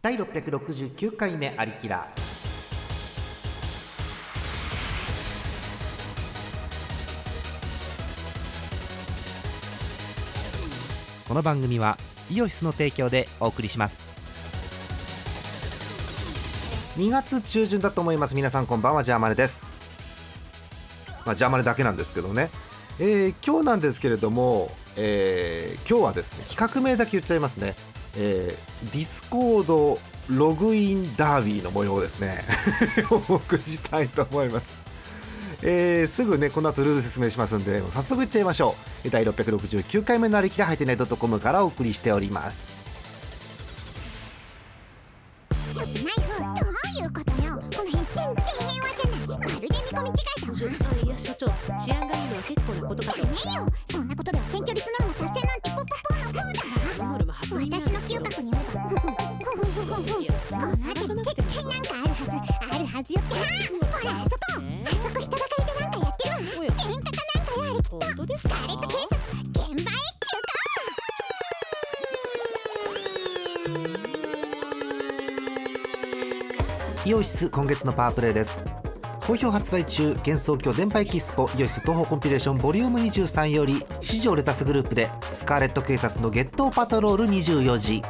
第六百六十九回目ありきらこの番組はイオシスの提供でお送りします。二月中旬だと思います。皆さんこんばんはジャーマネです。まあジャーマネだけなんですけどね。えー、今日なんですけれども、えー、今日はですね企画名だけ言っちゃいますね。えー、 Discord ログインダービーの模様ですね。お送りしたいと思います、えー、すぐねこの後ルール説明しますんで早速いっちゃいましょう。第669回目のありきらはいてドットコムからお送りしております。ナイフどういうことよ。この辺全然平和じゃない。まるで見込み違いだわ。いや所長治安がいいのは結構なことかねえよ。そんなことでは検挙率のうが達イオシス今月のパワープレイです。好評発売中幻想郷電波エキスポイオシス東方コンピレーションボリューム23より四条レタスグループでスカーレット警察のゲッ頭パトロール24時。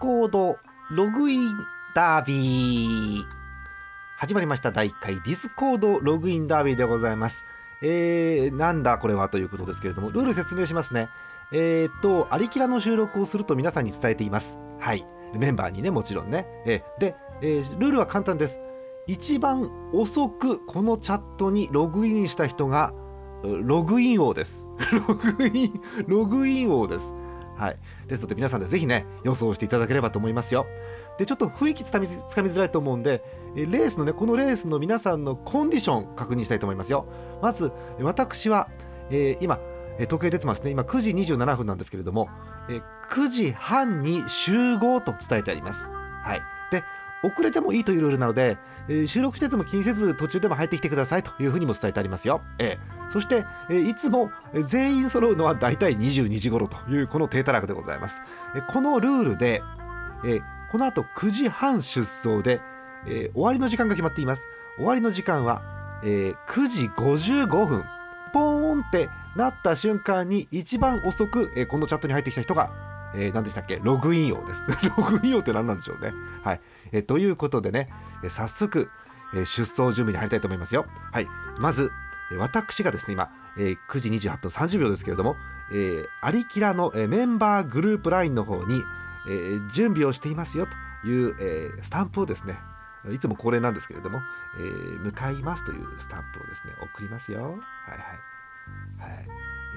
コードログインダービー始まりました。第1回 Discord ログインダービーでございます。えー、なんだこれはということですけれどもルール説明しますね。えー、っとアリキラの収録をすると皆さんに伝えています。はい。メンバーにねもちろんね。えーで、えールールは簡単です。一番遅くこのチャットにログインした人がログイン王です。ログインログイン王です。はい、ですので皆さんでぜひね予想していただければと思いますよ。でちょっと雰囲気つかみづらいと思うんでレースのねこのレースの皆さんのコンディション確認したいと思いますよ。まず私は、えー今時計出てますね。今9時27分なんですけれども、え9時半に集合と伝えてあります。はい。遅れてもいいというルールなので、えー収録してても気にせず途中でも入ってきてくださいというふうにも伝えてありますよ。えーそして、えーいつもえー全員揃うのはだいたい22時頃というこの低たらくでございます。えーこのルールで、えーこの後9時半出走で、えー終わりの時間が決まっています。終わりの時間は、えー9時55分。ポーンってなった瞬間に一番遅く、えーこのチャットに入ってきた人が、えー何でしたっけ？ログイン王です。ログイン王って何なんでしょうね。はい。えということでね、え早速、え出走準備に入りたいと思いますよ。はい。まず、え私がですね、今、えー9時28分30秒ですけれども、えーアリキラの、えメンバーグループ LINE の方に、え準備をしていますよという、えスタンプをですね、いつも恒例なんですけれども、えー向かいますというスタンプをですね、送りますよ。はいはい。はい。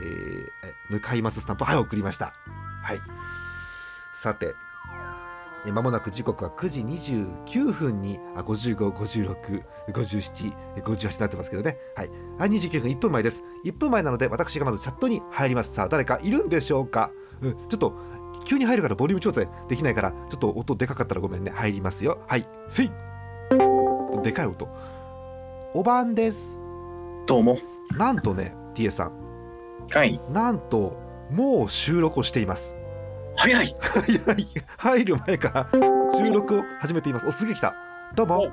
えー向かいますスタンプ、はい、送りました。はい。さて、まもなく時刻は9時29分にあ55、56、57、58になってますけどね。はい。はい、29分1分前です。1分前なので私がまずチャットに入ります。さあ、誰かいるんでしょうか、うん、ちょっと急に入るからボリューム調整できないからちょっと音でかかったらごめんね入りますよはいせいでかい音おばんですどうも。なんとね TA さんはい。なんともう収録をしています早い。早い。入る前から収録を始めています。おすげえ来た。どうも。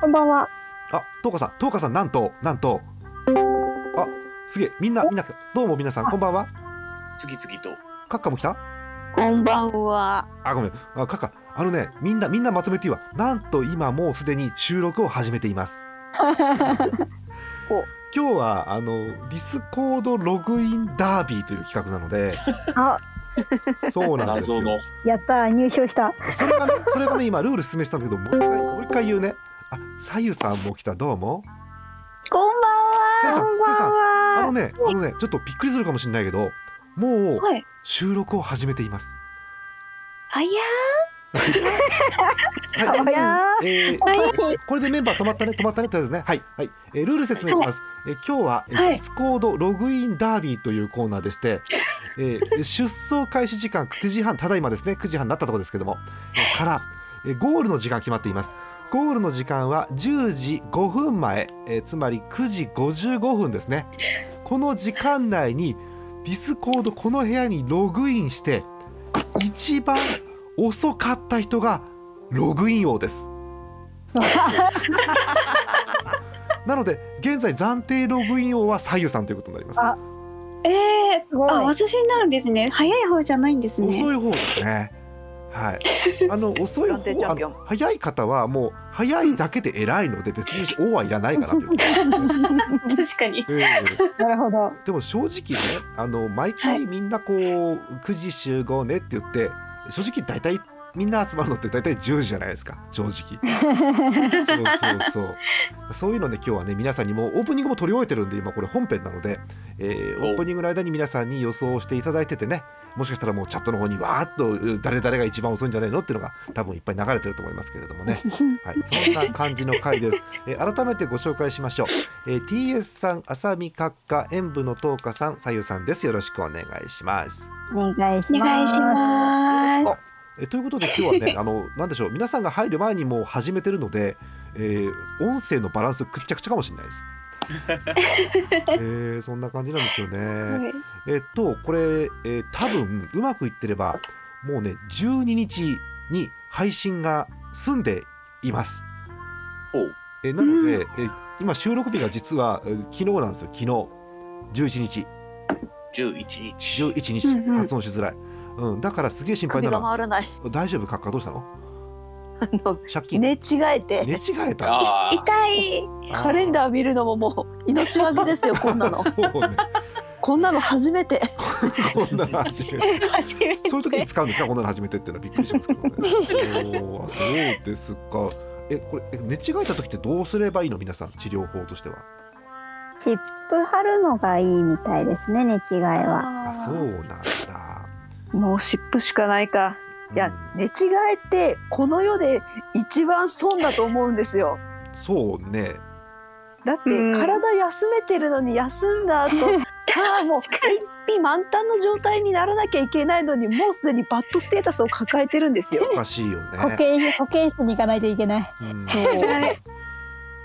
こんばんは。あトーカさん。トーカさんなんとなんと。あすげえ。みんなみんなどうも皆さんこんばんは。次々と。カッカも来た？こんばんは。あごめん。あカッカあのねみんなみんなまとめていいわ。なんと今もうすでに収録を始めています。お。今日はあの Discord ログインダービーという企画なので。あ、そうなんですよ。やったー、入賞した。それがねそれがね今ルール説明したんだけどもう一回もう一回言うねあさゆさんも来たどうもこんばんは。せいさんせいさんあのは。ねあのねちょっとびっくりするかもしれないけどもうはい。収録を始めていますあやはい。えーー。はい。これでメンバー止まったね止まったねとりあえずね。はい、はい。えールール説明します、えー今日は、えーはい。 Discord ログインダービーというコーナーでして、えー出走開始時間9時半ただいまですね。9時半になったところですけども、えーから、えーゴールの時間決まっています。ゴールの時間は10時5分前、えーつまり9時55分ですね。この時間内に Discord この部屋にログインして一番遅かった人がログイン王です。なので現在暫定ログイン王は左右さんということになります。あええすごい。あ、私になるんですね。早い方じゃないんですね。遅い方ですね。はい。あの遅い方あの早い方はもう早いだけで偉いので別に王はいらないかなという、確かに。ええ。なるほど。でも正直ねあの毎回みんなこう9時集合ねって言って正直大体みんな集まるのって大体10時じゃないですか正直 そうそうそうそういうので今日はね皆さんにもオープニングも撮り終えてるんで今これ本編なので、えーおオープニングの間に皆さんに予想していただいててねもしかしたらもうチャットの方にわーっとう誰々が一番遅いんじゃないのっていうのが多分いっぱい流れてると思いますけれどもね はい、そんな感じの回です。えー改めてご紹介しましょう。えー TS さん、浅見閣下、演舞の東花さん、さゆさんです。よろしくお願いします。お願いします。ます。えーということで今日はね、あのなんでしょう、皆さんが入る前にもう始めてるので、えー音声のバランスくっちゃくちゃかもしれないです。えーそんな感じなんですよね。えっとこれ、えー多分うまくいってればもうね12日に配信が済んでいます。えーなので、えー今収録日が実は、えー昨日なんですよ昨日11日11日。11日、発音しづらい、うん、だからすげえ心配首な。のが回らない。大丈夫か？っかどうしたの？の借金、寝違えて。寝違えた？ああ。痛い。カレンダー見るのももう命がけですよこんなの。そうね。こんなの初めて。こんなの初めて。初めて。そういう時に使うんですか？こんなの初めてっていうのはびっくりしますけどね。おそうですか。えこれえ寝違えた時ってどうすればいいの？皆さん治療法としては。湿布貼るのがいいみたいですね、寝違いは。あそうなんだもう湿布しかないか。いや、寝違えってこの世で一番損だと思うんですよ。そうね。だってうん。体休めてるのに休んだ後 ああもう一匹満タンの状態にならなきゃいけないのにもうすでにバッドステータスを抱えてるんですよ。おかしいよね。保健室、保健室に行かないといけない。うん。そう。も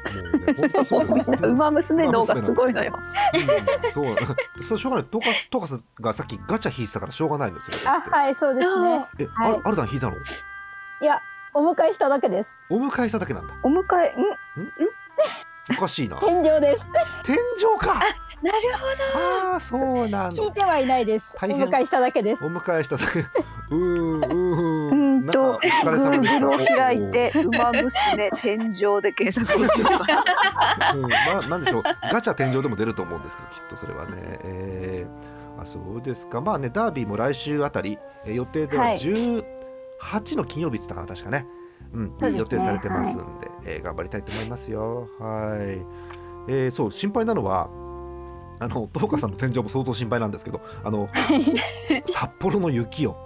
うね本当そうですよ。馬娘の方がすごいのよ。うんそうそうしょうがない。トカトカスがさっきガチャ引いてたからしょうがないのそあ、はい、そうですね。え、はい。あるアルダン引いたの？いや、お迎えしただけです。お迎えしただけなんだ。お迎えん？おかしいな。天井です。天井か。なるああそうなんだ。聞いてはいないです。お大変。迎えしただけです。お迎えしただけ。うーんうーんうんと Google を開いて「馬娘天井」で検索をす。ればうん、まあなんでしょう。ガチャ天井でも出ると思うんですけどきっとそれはね、えー、あそうですか。まあねダービーも来週あたり、えー予定でははい。18の金曜日って言ったかな確かね、うん。ね。予定されてますんで、えー頑張りたいと思いますよ。はい、えーそう心配なのはあの東花さんの天井も相当心配なんですけどあの 札幌の雪を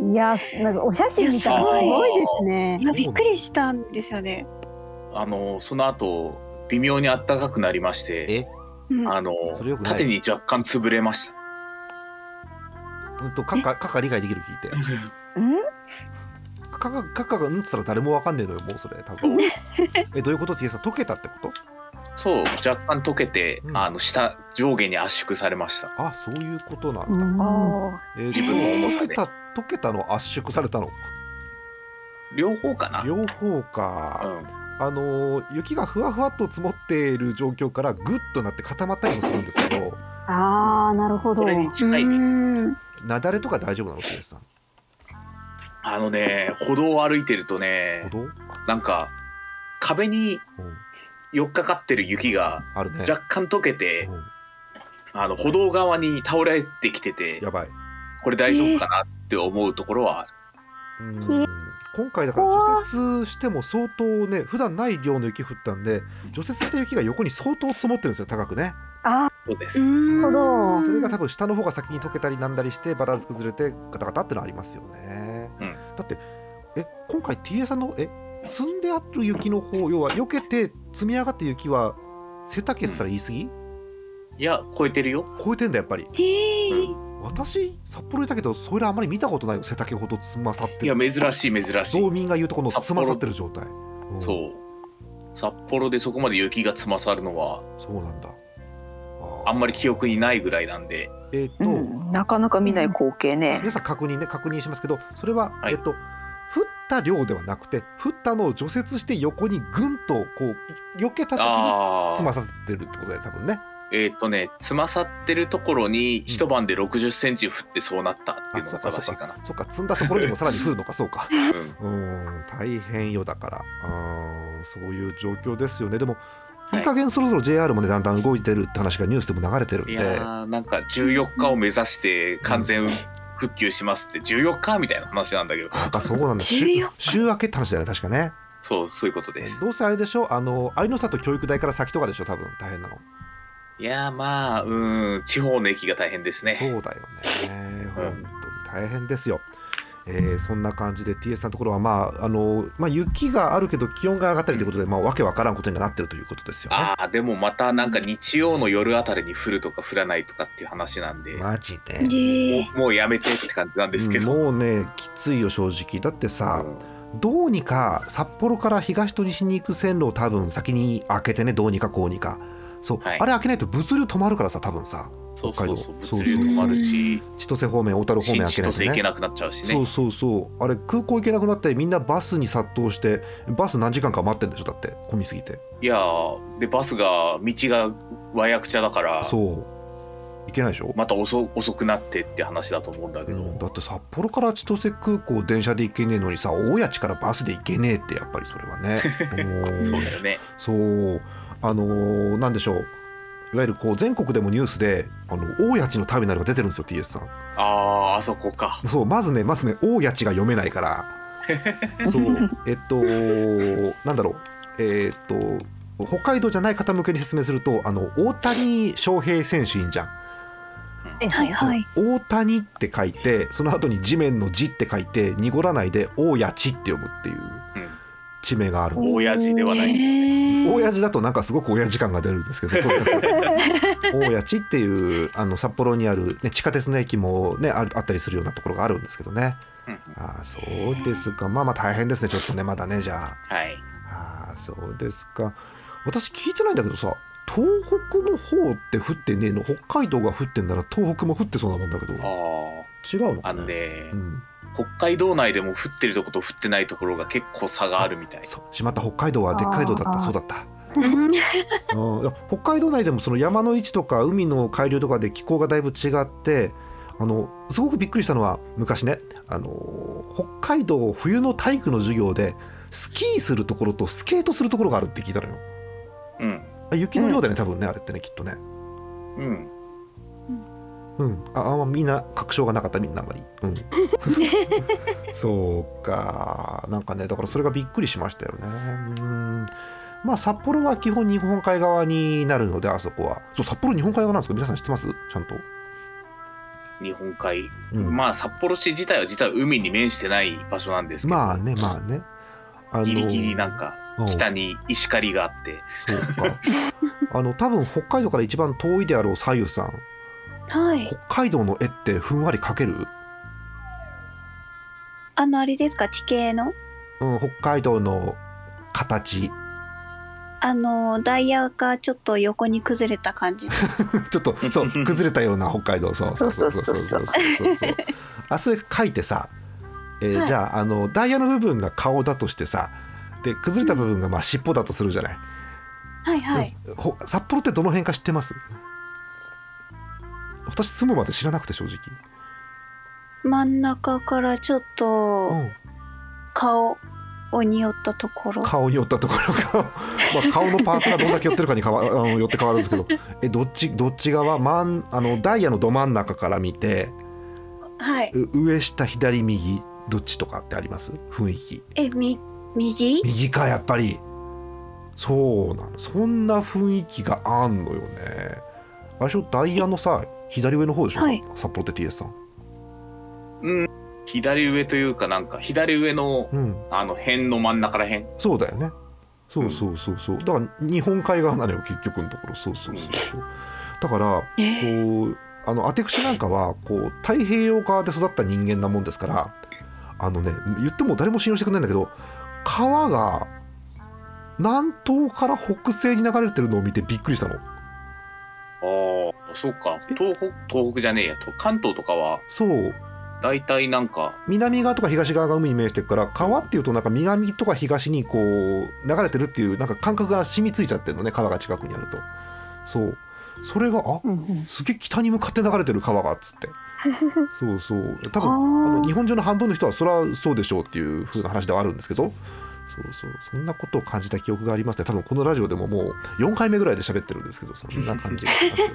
いや、なんかお写真見たらすごいですね。いやびっくりしたんですよね。あの、その後、微妙に暖かくなりまして、あの縦に若干潰れました。うんとカッカカッカ理解できる聞いて。うん。カッカカッカがうんっつったら誰もわかんねえのよもうそれ多分。えどういうこと？T さん溶けたってこと？そう若干溶けて、うん。あの下上下に圧縮されました。あそういうことなんだ、うん。あえー自分の重さで。溶けた溶けたの圧縮されたの？両方かな、両方うか、ん、あのー雪がふわふわっと積もっている状況からグッとなって固まったりもするんですけど。あーなるほど。それに近いね。うん。雪崩とか大丈夫なの？T さん。あのね歩道を歩いてるとね歩道、なんか壁にうん、寄っかかってる雪があるね。若干溶けてうん。あの歩道側に倒れてきてて。やばいこれ大丈夫かなって思うところはある。うん。今回だから除雪しても相当ね普段ない量の雪降ったんで除雪した雪が横に相当積もってるんですよ高くね。あそうです、うん。なるほどそれが多分下の方が先に溶けたりなんだりしてバランス崩れてガタガタってのありますよね、うん。だってえ今回 TA さんのえ積んである雪の方要は避けて積み上がった雪は背丈って言ったら言い過ぎ、いや超えてるよ。超えてんだやっぱり。へー私札幌いたけどそれあんまり見たことないよ。背丈ほどつまさって。いやる珍しい珍しい。道民が言うとこのつまさってる状態、うん。そう。札幌でそこまで雪がつまさるのはそうなんだ。あんまり記憶にないぐらいなんで。えっ、ーと、うん、なかなか見ない光景ね。皆さん確認ね確認しますけどそれは、はい。えっと降った量ではなくて降ったのを除雪して横にぐんとこう避けた時につまさってるってことだよね多分ねえーっとねつまさってるところに一晩で6 0センチ降ってそうなったっていうのが正しいかな。そっか積んだところにもさらに降るのか。そうかうん。うん。大変よだから。うんそういう状況ですよね。でもい。いい加減そろそろ JR もねだんだん動いてるって話がニュースでも流れてるんで。いやーなんか14日を目指して完全復旧しますって14日みたいな話なんだけど。なんかそうなんだ。週14週明けって話だよね確かね。そうそういうことです。どうせあれでしょ？あの愛の里教育大から先とかでしょ？多分大変なのいやーまあうん地方の駅が大変ですね。そうだよね。本当に大変ですよ、えーそんな感じで TS さんのところはまああの、まあ、雪があるけど気温が上がったりということで、まあ、わけわからんことにはなってるということですよね。ああでもまたなんか日曜の夜あたりに降るとか降らないとかっていう話なんで、マジで？もうやめてって感じなんですけど、もうねきついよ正直。だってさ、どうにか札幌から東と西に行く線路を多分先に開けてねどうにかこうにかそう、はい。あれ開けないと物流止まるからさ多分さ。そうそうそう。北海道。物流止まるし。千歳方面小樽方面開けないとね。歳行けなくなっちゃうしね。そうそうそう。あれ空港行けなくなってみんなバスに殺到してバス何時間か待ってんでしょだって。混みすぎて。いやーでバスが道がわやくちゃだから。そう。行けないでしょ、また遅遅くなってって話だと思うんだけど、うん、だって札幌から千歳空港電車で行けねえのにさ大谷地からバスで行けねえってやっぱりそれはね。そうだよね。そうあのーなんでしょう。いわゆるこう全国でもニュースであの大谷地のターミナルが出てるんですよ TS さん。あああそこか。そうまずねまずね大谷地が読めないから。そう。えっとなんだろう。えっと北海道じゃない方向けに説明するとあの大谷翔平選手いいんじゃん。はいはい。大谷って書いてその後に地面の字って書いて濁らないで大谷地って読むっていう地名があるんです。親父ではない、へー親父だとなんかすごく親父感が出るんですけど そう大谷地っていうあの札幌にある、ね、地下鉄の駅も、ね、あるあったりするようなところがあるんですけどね。うん。ああそうですか。まあまあ大変ですね。ちょっとねまだねじゃはい。あああそうですか。私聞いてないんだけどさ東北の方って降ってねえの？北海道が降ってんなら東北も降ってそうなもんだけど。あ違うのああのね、うん、北海道内でも降ってるとこと降ってないところが結構差があるみたい。そうしまった北海道はでっかい道だった。そうだった。北海道内でもその山の位置とか海の海流とかで気候がだいぶ違ってあのすごくびっくりしたのは昔ねあの北海道冬の体育の授業でスキーするところとスケートするところがあるって聞いたのよ。うん。あ雪の量だね、多分ねあれってねきっとね。うんうん。ああんまみんな確証がなかったみんなあんまり。うん。そうか。なんかねだからそれがびっくりしましたよね。うん。まあ札幌は基本日本海側になるのであそこは。そう札幌日本海側なんですか？皆さん知ってます？ちゃんと、日本海、うん。まあ札幌市自体は実は海に面してない場所なんですけど、まあねまあね。あのギリギリなんかうん。北に石狩があって。そうか。あの多分北海道から一番遠いであろう左右さんはい。北海道の絵ってふんわり描ける、あのあれですか？地形の？うん、北海道の形。あのダイヤがちょっと横に崩れた感じ。ちょっとそう 崩れたような北海道。そうそうそうそうそうそうそうそうあそれ書いてさ、えーはい。じゃああのダイヤの部分が顔だとしてさで崩れた部分がまあ尻尾だとするじゃない、はいはい。う札幌ってどの辺か知ってます？私住むまで知らなくて正直、真ん中からちょっとうん、顔をによったところ。顔に寄ったところが、まあ、顔のパーツがどんだけ寄ってるかにかわあの寄って変わるんですけど。えどっちどっち側？真んあのダイヤのど真ん中から見てはい。う上下左右どっちとかってあります？雰囲気。えみ右？右かやっぱり。そうなの。そんな雰囲気があんのよね。あれでしょ？ダイヤのさ左上の方でしょ、はい。札幌って TS さん。左上というかなんか左上のうん。あの辺の真ん中ら辺。そうだよね。そうそうそうそう。だから日本海側なのよ結局のところ。そうそうそうそう。だからえー。こうあのアテクシなんかはこう太平洋側で育った人間なもんですからあのね言っても誰も信用してくれないんだけど川が南東から北西に流れてるのを見てびっくりしたのああそうか。東北東北じゃねえや。と関東とかはそう。大体なんか南側とか東側が海に面してるから川っていうとなんか南とか東にこう流れてるっていうなんか感覚が染みついちゃってるのね川が近くにあると。そう。それがあ？うんうん。すげえ北に向かって流れてる川がっつって。そうそう。多分あの日本中の半分の人はそれはそうでしょうっていう風な話ではあるんですけどそうそうそんなことを感じた記憶がありますね。多分このラジオでももう4回目ぐらいで喋ってるんですけどそんな感じがしますよね。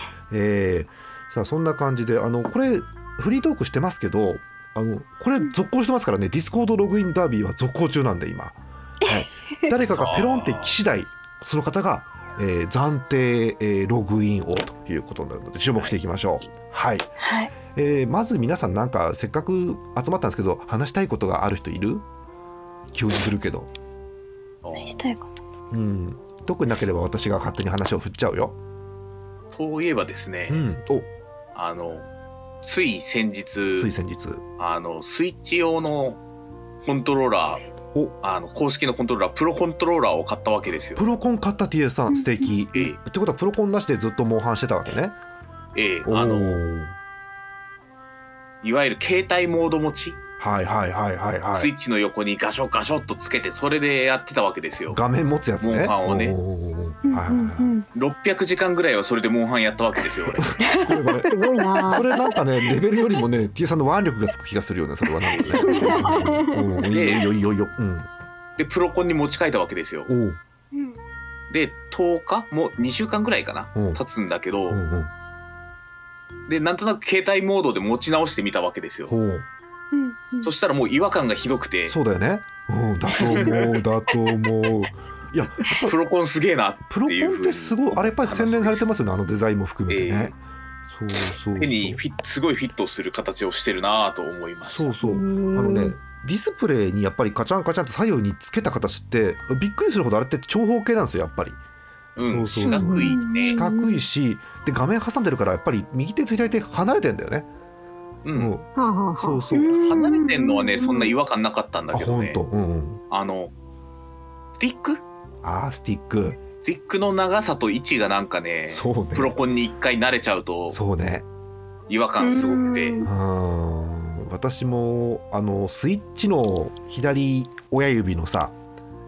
えー、さあそんな感じであのこれフリートークしてますけどあのこれ続行してますからね。 Discord ログインダービーは続行中なんで今、はい、誰かがペロンって来次第その方が、えー暫定、えーログインをということになるので注目していきましょう。はい、はい。えーまず皆さんなんかせっかく集まったんですけど話したいことがある人いる？急に振るけど。したいこと。うん。特になければ私が勝手に話を振っちゃうよ。そういえばですね、うん。お。あのつい先日つい先日。あのスイッチ用のコントローラーお。あの公式のコントローラープロコントローラーを買ったわけですよ。プ。ロコン買った TS さん。素敵ええ。ってことはプロコンなしでずっとモンハンしてたわけね。ええおあのー。いわゆる携帯モード持ち、はいはいはいはいはい。スイッチの横にガショガショっとつけてそれでやってたわけですよ。画面持つやつね。モンハンをね。おー。おーおーうん。はいはいはい。うん600時間ぐらいはそれでモンハンやったわけですよすごいな。それなんかねレベルよりもね T さんの腕力がつく気がするよねそれはなんかね。いいよいいよいいようん。でプロコンに持ち替えたわけですよ。で10日もう2週間ぐらいかなうん。経つんだけど、うんうん。でなんとなく携帯モードで持ち直してみたわけですよ。うんうん。そしたらもう違和感がひどくて。そうだよね。うんだと思う だと思う。いやプロコンすげえなプロコンってすごいあれやっぱり洗練されてますよねあのデザインも含めてね、そうそうそう。手にフィッすごいフィットする形をしてるなと思いました。そうそう。あのねディスプレイにやっぱりカチャンカチャンと左右につけた形ってびっくりするほどあれって長方形なんですよやっぱり。うん、そうそう。四角いね。四角いしで画面挟んでるからやっぱり右手と左手離れてんだよね、う、うん。そうそう、うん。離れてんのはねそんな違和感なかったんだあけどね。本当うんうん。あのスティック？あースティック。スティックの長さと位置がなんかねそうね。プロコンに一回慣れちゃうとそうね。違和感すごくて。私もあのスイッチの左親指のさ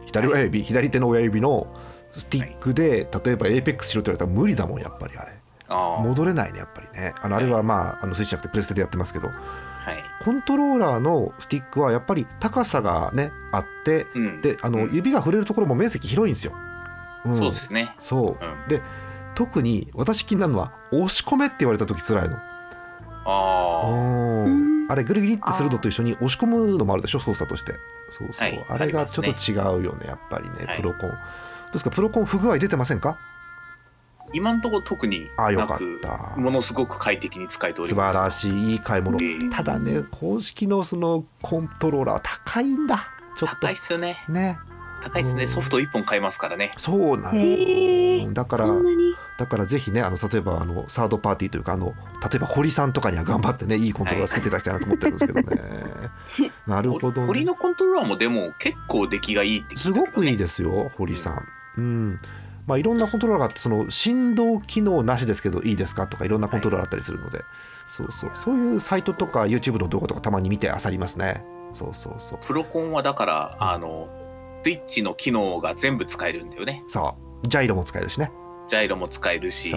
左親指、左手の親指のスティックで、例えばエーペックスしろって言われたら無理だもんやっぱりあれ戻れないねやっぱりね。あのあれはまああのスイッチじゃなくてプレステでやってますけどはい、コントローラーのスティックはやっぱり高さがねあってうん、であのうん。指が触れるところも面積広いんですよ、ん。そうですね。そう。うん、で特に私気になるのは押し込めって言われた時辛いの。あうん。あれぐるぐるってするのと一緒に押し込むのもあるでしょ操作として。そうそう、はい。あれがちょっと違うよねやっぱりねはい。プロコン、どうですか？プロコン不具合出てませんか？あ、今のところ特にあよかったものすごく快適に使えており素ます。晴らしいいい買い物、ええただね公式のそのコントローラーは高いんだちょっと高いっすね。ね高いっすね。うんソフト1本買えますからね。そうなの、へえだからそんなに？だからぜひねあの例えばあのサードパーティーというかあの例えば堀さんとかには頑張ってねいいコントローラーつけていただきたいなと思ってるんですけどね。なるほど、ね。堀のコントローラーもでも結構出来がいいって聞いたけどねすごくいいですよ堀さん。うんまあ、いろんなコントローラーがあってその振動機能なしですけどいいですかとかいろんなコントローラーあったりするので、そうそう。そういうサイトとか YouTube の動画とかたまに見てあさりますね。そうそうそう。プロコンはだからあのスイッチの機能が全部使えるんだよね。そう。ジャイロも使えるしね。ジャイロも使えるし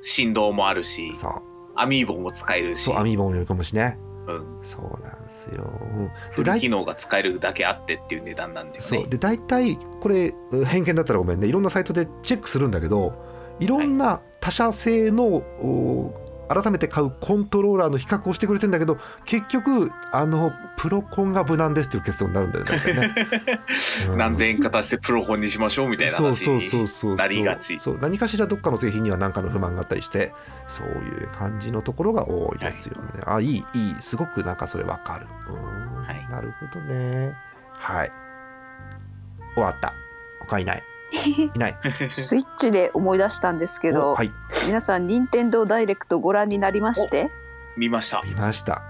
振動もあるしそう。アミーボも使えるし。そうアミーボも読み込むしねうん、そうなんですよ、うん。フルでだい機能が使えるだけあってっていう値段なんだよね。そう。で大体これ偏見だったらごめんね。いろんなサイトでチェックするんだけどいろんな他社製の、お改めて買うコントローラーの比較をしてくれてんだけど結局あのプロコンが無難ですっていう結論になるんだよね。うん。何千円か足してプロコンにしましょうみたいな話そうそうそうにそう。なりがち。そう。何かしらどっかの製品には何かの不満があったりしてそういう感じのところが多いですよね、あいいいい。すごくなんかそれわかる。うん、はい。なるほどね。はい。終わった。他いないいない。スイッチで思い出したんですけおど、はい。皆さん任天堂ダイレクトご覧になりまして。見ました。見ました。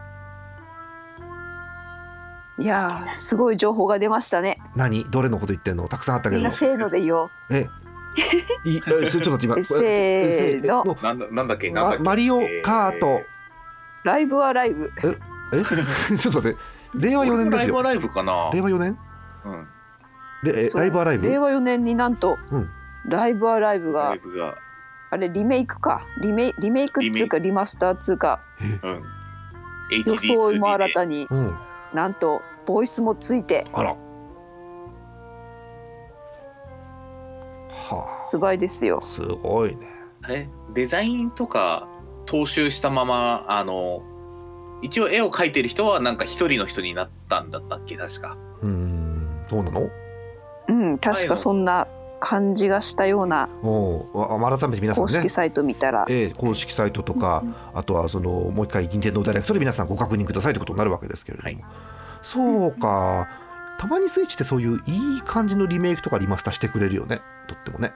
いやーすごい情報が出ましたね。何？どれのこと言ってんの？たくさんあったけど。みんなせーので言おう。え？いえちょっと待って今せーの。の。なんだなんだっけ？なんだっけ？ママリオカート、ライブはライブ。え？ちょっと待って。令和4年ですよ。ライブはライブかな？令和4年？うんでライブアライブ？令和4年になんと、うん。ライブはライブラがイブが。あれリメイクか。リメリメイクっつうかリマスターっつうか。うん。装いも新たににうん。なんとボイスもついてあら。は発売ですよ。あすごいね。あれ？デザインとか踏襲したままあの一応絵を描いてる人はなんか一人の人になったんだったっけ確か。うーん。そうなの？うん確かそんな感じがしたようなおうあ改めて皆さんね。公式サイト見たら、ええ公式サイトとか、あとはそのもう一回任天堂ダイレクトで皆さんご確認くださいということになるわけですけれども、はい。そうか。たまにスイッチってそういういい感じのリメイクとかリマスターしてくれるよね。とってもね。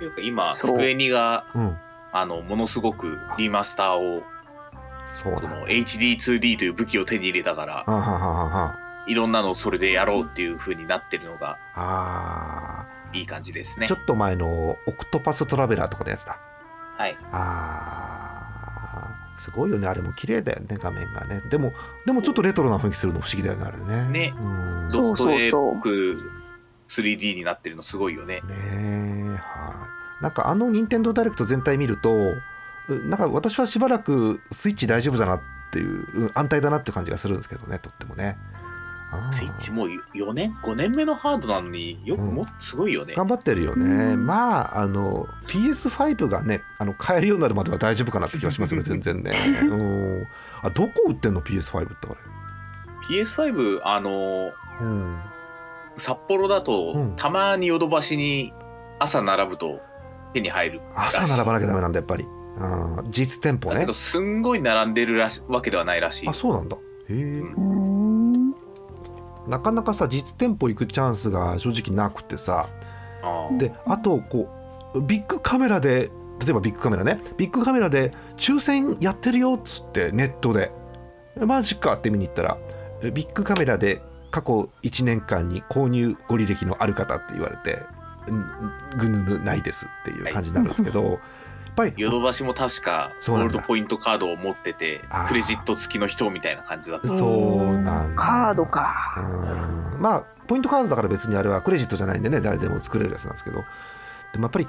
というか今そう。スクエニがうん。あのものすごくリマスターをそのそうなんだ HD2D という武器を手に入れたからはんはんはんはんは。んいろんなのをそれでやろうっていう風になってるのがあいい感じですーね。ちょっと前のオクトパストラベラーとかのやつだ。はい。あー。すごいよね。あれも綺麗だよね画面がね。でもでもちょっとレトロな雰囲気するの不思議だよねあれね。ね。うん。ねそうそうぽく 3D になってるのすごいよね。えはい。なんかあの任天堂ダイレクト全体見るとうなんか私はしばらくスイッチ大丈夫だなっていううん安泰だなって感じがするんですけどねとってもねスイッチもう4年5年目のハードなのによくもすごいよね、頑張ってるよね、まああの PS5 がねあの買えるようになるまでは大丈夫かなって気がしますよね 全然ね。うん。あどこ売ってんの PS5 ってあれ？PS5 あのうん。札幌だと、うん。たまにヨドバシに朝並ぶと手に入る朝並ばなきゃダメなんだやっぱり。うん実店舗ね。だけどすんごい並んでるらしわけではないらしい。あそうなんだ。へえ、んうーんなかなかさ実店舗行くチャンスが正直なくてさ。であとこうビッグカメラで例えばビッグカメラね。ビッグカメラで抽選やってるよっつってネットで。マジかって見に行ったらえビッグカメラで過去1年間に購入ご履歴のある方って言われてうんぐぬぬないですっていう感じになるんですけど、やっぱりヨドバシも確かゴールドポイントカードを持っててクレジット付きの人みたいな感じだった。そうなんだ。カードか。うん。まあポイントカードだから別にあれはクレジットじゃないんでね誰でも作れるやつなんですけど。でもやっぱり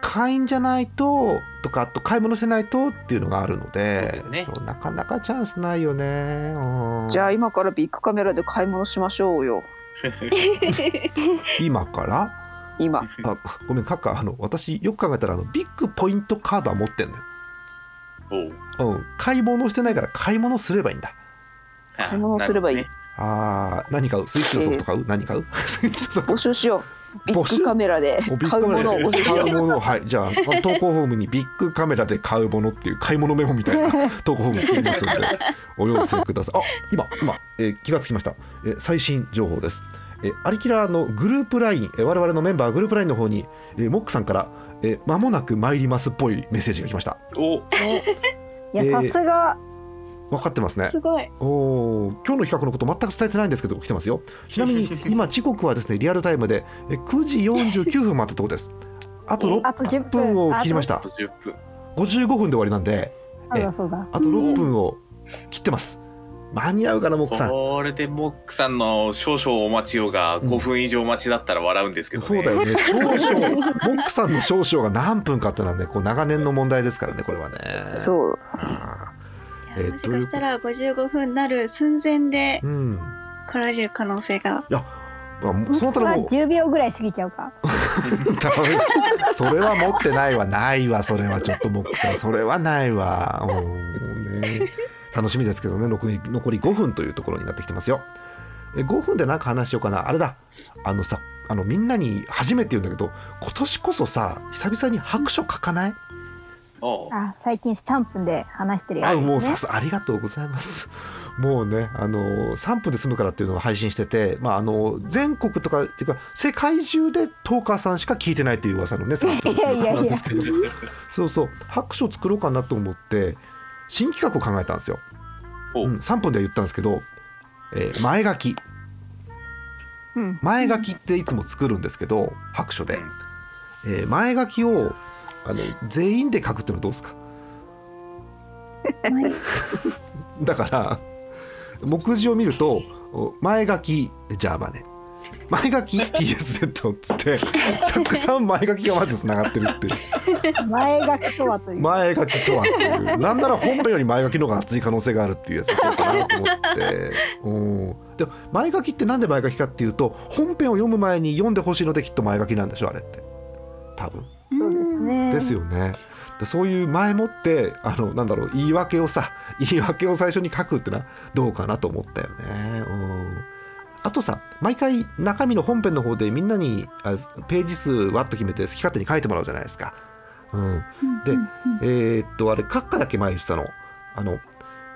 会員じゃないととかあと買い物してないとっていうのがあるのそうでね。そうなかなかチャンスないよね。うん。じゃあ今からビッグカメラで買い物しましょうよ。今から？今。あごめんカッカあの私よく考えたらあのビッグポイントカードは持ってんのよ、おう。うん、買い物してないから買い物すればいいんだ。あ買い物すればいい。なるあー何買う？スイッチのソフト買う、何買う？スイッチのソフト。募集しよう。ビッグカメラで買うもグカメラで。のを募集しよ買うものをはい。じゃあ投稿フォームにビッグカメラで買うものっていう買い物メモみたいな 投稿フォーム作りますのでお寄せください。あ今今、えー気がつきました、えー最新情報ですえーアリキラのグループライン、えー我々のメンバーグループラインの方に、えーモックさんからえ間もなく参りますっぽいメッセージが来ました。お いやえーさすが。分かってますね。すごい。おー今日の企画のこと全く伝えてないんですけど来てますよ。ちなみに 今時刻はですねリアルタイムでえ9時49分待ったところです。あとあと6 10分。分を切りました。10分。55分で終わりなんであそうだそうだ。あと6分を切ってます間に合うかなモックさん。これでモックさんの少々お待ちよが5分以上待ちだったら笑うんですけどね、そうだよね。少々モックさんの少々が何分かってのはねこう長年の問題ですからねこれはね。そう。えーもしかしたら55分なる寸前でーうん。来られる可能性が。まあ、そのたらも。う10秒ぐらい過ぎちゃうか。ダメ。それは持ってないわ。ないわそれは。ちょっとモックさん。それはないわ。うんね楽しみですけどね。残り残り5分というところになってきてますよ。え5分で何か話しようかな。あれだ。あのさあのみんなに初めて言うんだけど今年こそさ久々に白書書かない？あ最近3分で話してるやあつね。もうさすありがとうございます。もうねあの3分で済むからっていうのを配信してて、まあ、あの全国とかっていうか世界中でトーカーさんしか聞いてないっていう噂のね3分で済むからなんですけど。そうそう。白書作ろうかなと思って新企画を考えたんですよ、お。ううん、3分では言ったんですけど、えー前書き。うん。前書きっていつも作るんですけど白書で、えー前書きをあの全員で書くっていうのはどうですか？だから目次を見るとお前書きじゃあまあね前書き TSZ っつってたくさん前書きがまずつながってるっていう。前書きとはという。前書きとはっていう。なんなら本編より前書きの方が熱い可能性があるっていうやつだなと思って。うん。でも前書きってなんで前書きかっていうと本編を読む前に読んでほしいのできっと前書きなんでしょあれって。多分。そうですね。ですよね。でそういう前もってあのなんだろう言い訳をさ言い訳を最初に書くってのはどうかなと思ったよね。うんあとさ毎回中身の本編の方でみんなにあページ数わっと決めて好き勝手に書いてもらうじゃないですか。うん、で、えーっとあれ閣下だっけ前言ってたの。あの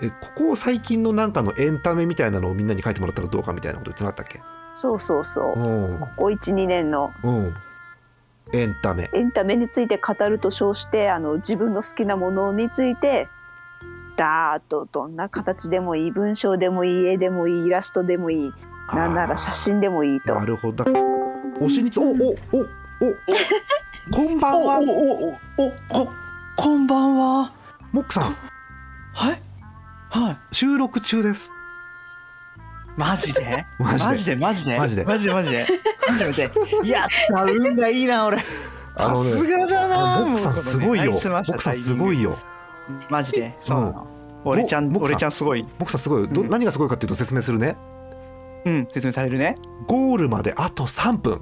えここ最近のなんかのエンタメみたいなのをみんなに書いてもらったらどうかみたいなこと言ってなかったっけ？そうそうそう。うん。ここ12年の。うん。エンタメ。エンタメについて語ると称してあの自分の好きなものについてダーッとどんな形でもいい文章でもいい絵でもいいイラストでもいいなんなら写真でもいいと。なるほど。推しにつおおおお こんばんは。おおおおこんばんはモックさんはいはい収録中ですマジでマジでマジでマジでマジでマジでマジでやった運がいいな俺あの、ね、さすがだなモックさんすごいよモックさんすごいよマジでそう、俺ちゃん俺ちゃんすごいモックさんすごいど何がすごいかというと説明するね、うん説明されるねゴールまであと3分。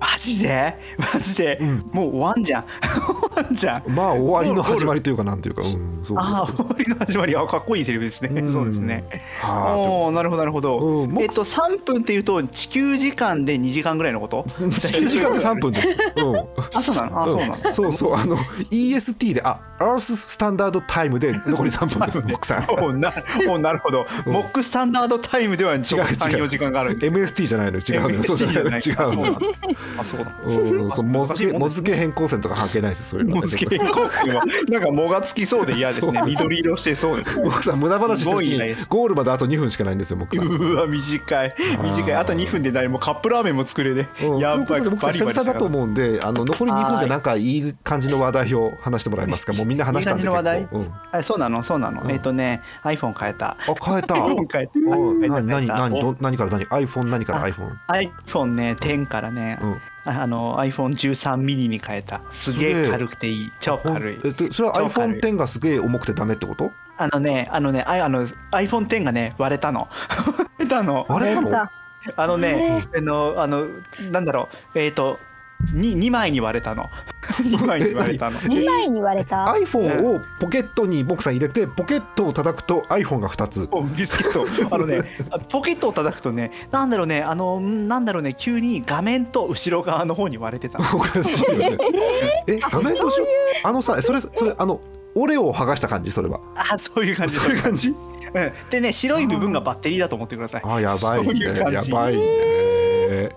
マジで？マジで？うん。もう終わんじゃん。終わんじゃん。まあ終わりの始まりというかなんていうか、うん、そうああ。終わりの始まり。あかっこいいセリフですね。うん。そうですね。はあおおなるほどなるほど。うんえっと3分っていうと地球時間で2時間ぐらいのこと？地球時間で3分です。うん。あそうなの？あそうなの？うんそうそう。あの EST であ Earth スタンダードタイムで残り3分です。モックさん。おなおなるほど、うん。モックスタンダードタイムでは違う違う。34時間がある MST じゃないの。違うの。うじゃ MST じゃない。ない。違う。あそうだ。うん、そうもずけもずけ変更線とか関係ないですそういうのもつけ変更線はなんか藻がつきそうで嫌ですね。緑色してそうですモックさん無駄話してるゴールまであと2分しかないんですよモックさん。うわ短い。短い。あと2分で何もカップラーメンも作れね。うん。やばい。ということで僕さんバリバリ久々だと思うんであの残り2分でなんかいい感じの話題を話してもらえますか？もうみんな話したんでいい感じの話題。結構うん、あそうなの？そうなの、うん。えっ、とね iPhone 変えた。あ変えた。iPhone 変えた。お変えた何何何ど何から何？iPhone 何から iPhone iPhone ね10からね、うんああの iPhone13 ミニに変えた。すげええ。軽くていい。超軽い。えっとそれは超軽い。iPhone10 がすげえ重くてダメってこと？あのねあのねああの iPhone10 がね 割れたの。割れたの。あれなの？さあのね、あの、あの、なんだろう、えっ、と、に2枚に割れたの。2枚に割れたの。2枚に割れた？iPhone をポケットにボクさん入れてポケットを叩くと iPhone が2つ。ビスケット。あのねあ ポケットを叩くとねなんだろうねあのんなんだろうね急に画面と後ろ側の方に割れてた おかしいよね。え画面としあのさそれそれあのオレオを剥がした感じ？それは。あそういう感じ。そういう感じ？うん。でね白い部分がバッテリーだと思ってください。あやばいそういねやばいね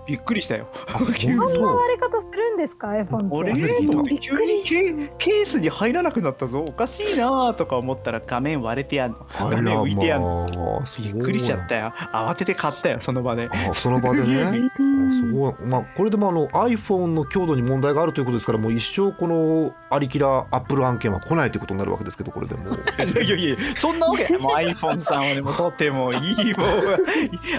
びっくりしたよ。あ急に本そんな割れ方するんですか？iPhone って俺初めて。聞いたびっくりケケースに入らなくなったぞ。おかしいなとか思ったら画面割れてやんの。あら画面浮いてやんの。まあびっくりしちゃったよ。慌てて買ったよその場で。あその場でね。あそうまあこれでもあの iPhone の強度に問題があるということですからもう一生このアリキラアップル案件は来ないということになるわけですけどこれでも。う いやいやいやそんなわけない。もう iPhone さんはねもうとってもいいもう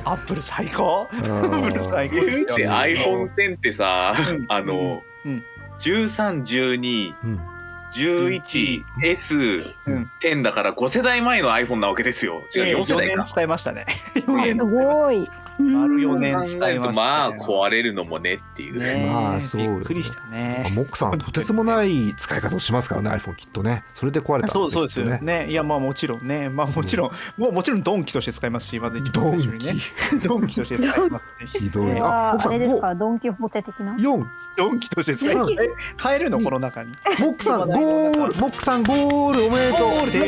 アップル最高。アップル最高ですでよ iPhone X ってさ、うん。あの、うん。13、12、うん。11、S、うん。10だから5世代前の iPhone なわけですよ。違う、4世4代か。年。使いましたね。4年。すごい丸4考年使いましたまあね壊れるのもねっていう。ねまあそうよびっくりしたね。モックさんはとてつもない使い方をしますからね iPhone きっとね。それで壊れたんそうそうですよきっとね。いやまあもちろんね、まあもちろん、もうもちろんドンキとして使いますし、まず一ドン番最初にね。ドンキ。として使います。し。ひどい。あモックさんはあれです5かドン・キホーテ的な？4ドンキとして使います。え買えるのこの中に。モックさんゴール。モックさんゴール。おめでとう。ゴールで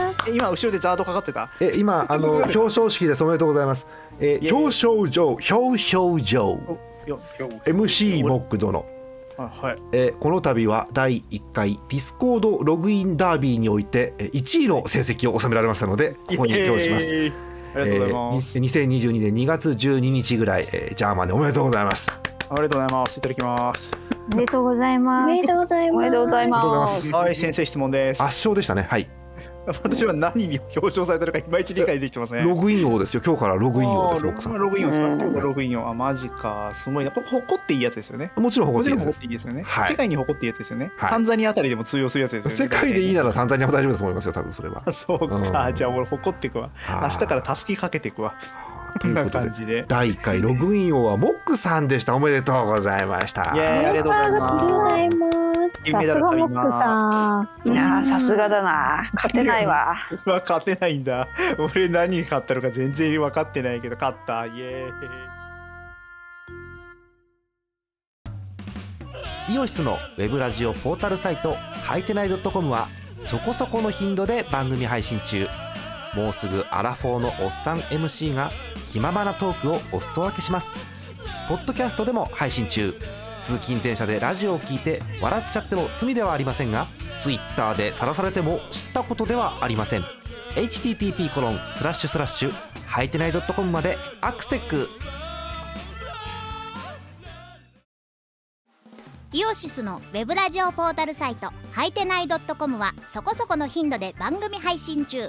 ー今後ろでザードかかってた？え今あの 表彰式ですおめでとうございます、えいや表彰状表彰状よ MC モック殿あはい。えーこの度は第1回 Discord ログインダービーにおいてえー1位の成績を収められましたのでここに表示します。ありがとうございます。えーに2022年2月12日ぐらい、えージャーマンでおめでとうございます。ありがとうございます。いただきます。おめでとうございおますめでとうございます。おめでとうございありがとうございまますす。はい、先生質問です。圧勝でしたね。はい。私は何に表彰されたのかいまいち理解できてますね。ログイン王ですよ。今日からログイン王です、あーロックさん。ログイン王ですか。うん今日がログイン王。あ、マジか。すごいな。これ誇っていいやつですよね。もちろんも誇っていいですよね。はい世界に誇っていいやつですよね。はいタンザニアあたりでも通用するやつですよね。世界でいいな。ならタンザニアも大丈夫だと思いますよ。多分それは。そうか、うんじゃあ俺誇っていくわ。明日からたすきかけていくわ。とこんないうことで感じで。第1回ログイン王はモックさんでした。おめでとうございました。イエーイありがとうございます。金メダル取りさすがモックまさんいやーさすがだな勝てないわす。うわ勝てないんだ。俺何に勝ったのか全然分かってないけど勝った。イエーイ。イオシスのウェブラジオポータルサイトはいてない .com はそこそこの頻度で番組配信中もうすぐアラフォーのおっさん MC が気ままなトークをお裾分けします。ポッドキャストでも配信中。通勤電車でラジオを聞いて笑っちゃっても罪ではありませんが Twitter で晒されても知ったことではありません。http コロンスラッシュスラッシュはいてない .com までアクセックイオシスのウェブラジオポータルサイトはいてない .com はそこそこの頻度で番組配信中。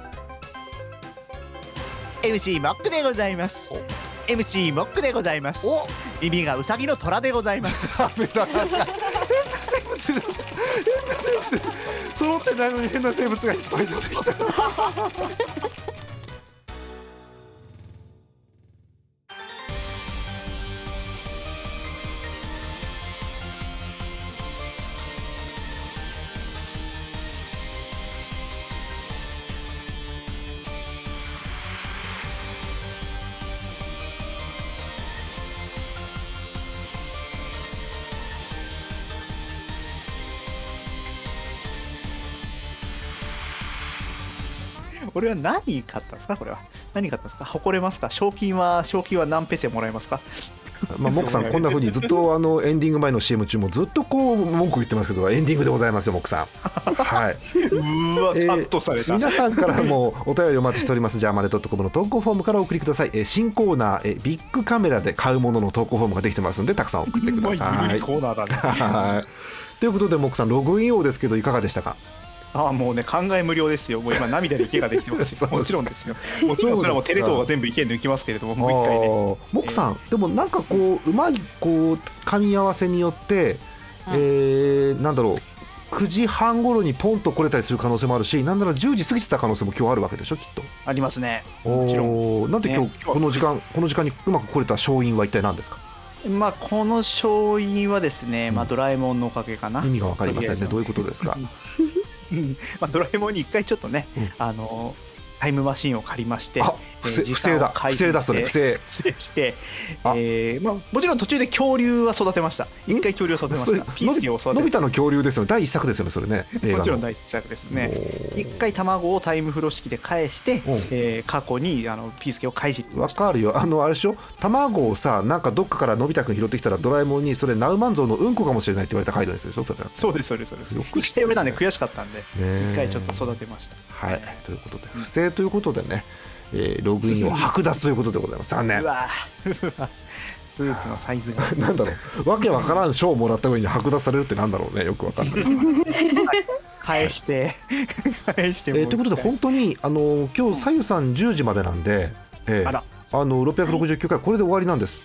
MC モックでございます。MC モックでございます。耳がウサギの虎でございます。ダメだ変な生物変な生物揃ってないのに変な生物がいっぱい出てきた 俺は何買ったんですか？これは。何買ったんですか？誇れますか？賞金は、賞金は何ペセもらえますか？まあモックさんこんな風にずっと あのエンディング前の CM 中もずっとこう文句言ってますけどエンディングでございますよモックさん。はい。うーわ、えーカットされた。皆さんからもお便りお待ちしております。ジャーマネドットコムの投稿フォームからお送りください、えー新コーナー、えービッグカメラで買うものの投稿フォームができてますんでたくさん送ってくださまあいいいコーナーだね。はい。ということでモックさんログイン王ですけどいかがでしたか？ああ、もうね、考え無料ですよ。もう今、涙で池ができてますよ。もちろんですよ。もちろん、それはもうテレ東が全部意見抜きますけれども、もう一回ね。あーモックさん、でもなんかこううまいこう噛み合わせによって、えーなんだろう9時半頃にポンと来れたりする可能性もあるしなんなら10時過ぎてた可能性も今日あるわけでしょきっとありますね。もちろん。なんで今日、ね今日この時間この時間にうまく来れた勝因は一体何ですか？まあこの勝因はですね、まあ、ドラえもんのおかげかな。意味がわかりませんねどういうことですか？うんまあ、ドラえもんに一回ちょっとね、うん。あのタイムマシンを借りましてあ不正えー不正だ不正だそれ不正。して、あ。えーまあ、もちろん途中で恐竜は育てました。一回恐竜を育てました。ピースケを育てのび太の恐竜ですよね。第一作ですよねそれね。もちろん大作ですね。一回卵をタイムフロー式で返して、えー過去にあのピースケを返しわかるよ。あのあれでしょ？卵をさなんかどっかからのび太くん拾ってきたらドラえもんにそれナウマンゾウのうんこかもしれないって言われた回答ですでしょそれそうですそうですそうです。よく知一回読めたんで悔しかったんでね一回ちょっと育てました。はい。ということで不正ということでね、えーログインを剥奪ということでございます。残念。うわー。うわブーツのサイズが。なんだろう。わけわからん賞をもらった上に剥奪されるってなんだろうね。よくわかんない、返して。返してえーということで本当にあの今日さゆさん10時までなんで、えーあら。あの669回これで終わりなんです。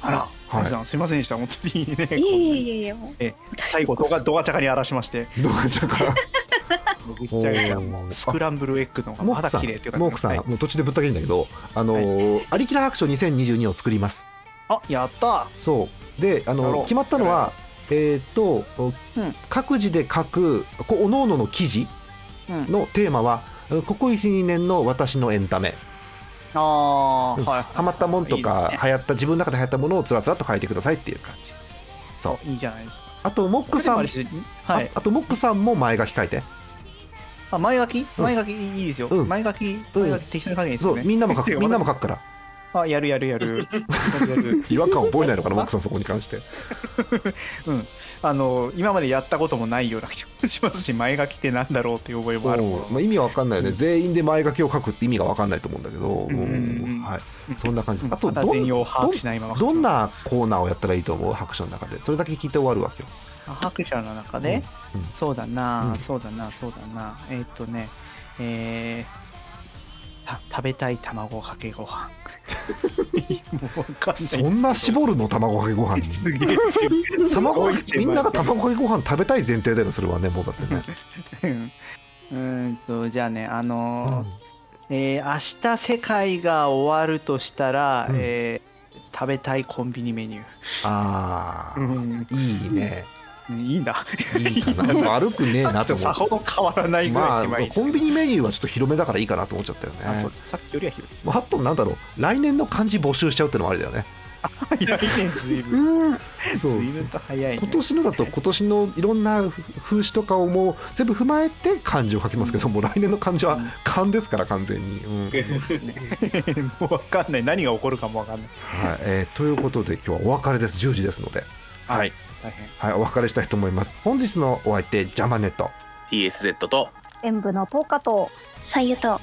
あら、はい。すいませんでした。本当にねいえいえいえ。いえ最後動画動画ちゃかに荒らしまして。どうかしらからぐっちゃぐちゃおースクランブルエッグの方がまだ綺麗っていうかモークさん、はいもう途中でぶった切るんだけどあのーアリキラ白書2022を作ります。あやった。そう。であの決まったのはえっ、と、うん。各自で書くこうおののの記事うん。のテーマはここ12年の私のエンタメ。ああうん。はいハマったもんといいかですね。流行った自分の中で流行ったものをつらつらっと書いてくださいっていう感じ。そう。いいじゃないですか。あとモックさんはいああとモックさんも前書き書いてあ前書き？うん。前書きいいですよ。うん。前書きうん。前書き適当に書けばいいですよね。そうみんなも書く。みんなも書書くから。あやるやるやる。やるやる違和感覚えないのかなモックさんそこに関して。うん。あの今までやったこともないような気もしますし前書きってなんだろうっていう覚えもある。ものうんまあ、意味は分かんないよね、全員で前書きを書くって意味が分かんないと思うんだけど、んうんうんはい、そんな感じ。です。ああとどんと全容を把握しないまま。どんなコーナーをやったらいいと思う？白書の中で。それだけ聞いて終わるわけよ。白書の中で、そうだな、うん。そうだなそうだな。えーっとねえーた食べたい卵かけご飯。もうわかんそんな絞るの卵かけご飯に？すげえ。卵みんなが卵かけご飯食べたい前提だよそれはねもうだってね。うん。とじゃあねあのうん。ーえー明日世界が終わるとしたら、うん。えー食べたいコンビニメニュー、ああ、うん。いいね。いいんだいいかな。悪くねえさなと思っきとさほど変わらないう。ぐらいまあ狭いですけどコンビニメニューはちょっと広めだからいいかなと思っちゃったよね。さっきよりは広いですもうあとなんだろう来年の漢字募集しちゃうってのもありだよね。早いねずいぶうんんそうずいぶんと早いね今年のだと今年のいろんな風刺とかをもう全部踏まえて漢字を書きますけども来年の漢字は漢ですから完全に、うんはいもう分かんない何が起こるかも分かんないえーということで今日はお別れです10時ですので、はい大変。はい、お別れしたいと思います。本日のお相手ジャマネット。TSZ と演舞の10日とさゆと。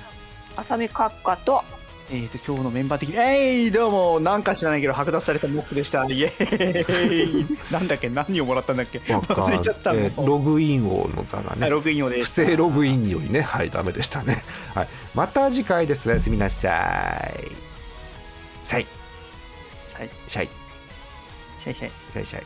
浅見閣下とえー、と今日のメンバー的に「えいどうもなんか知らないけど剥奪されたモックでした。イエーイ。なんだっけ？何をもらったんだっけ？忘れちゃった。えーログイン王の座がはいねログインをで不正ログインによりねはいダメでしたね、はい、また次回ですおやすみなさい。さい。はい。シャイシャイシャイシャイシャイ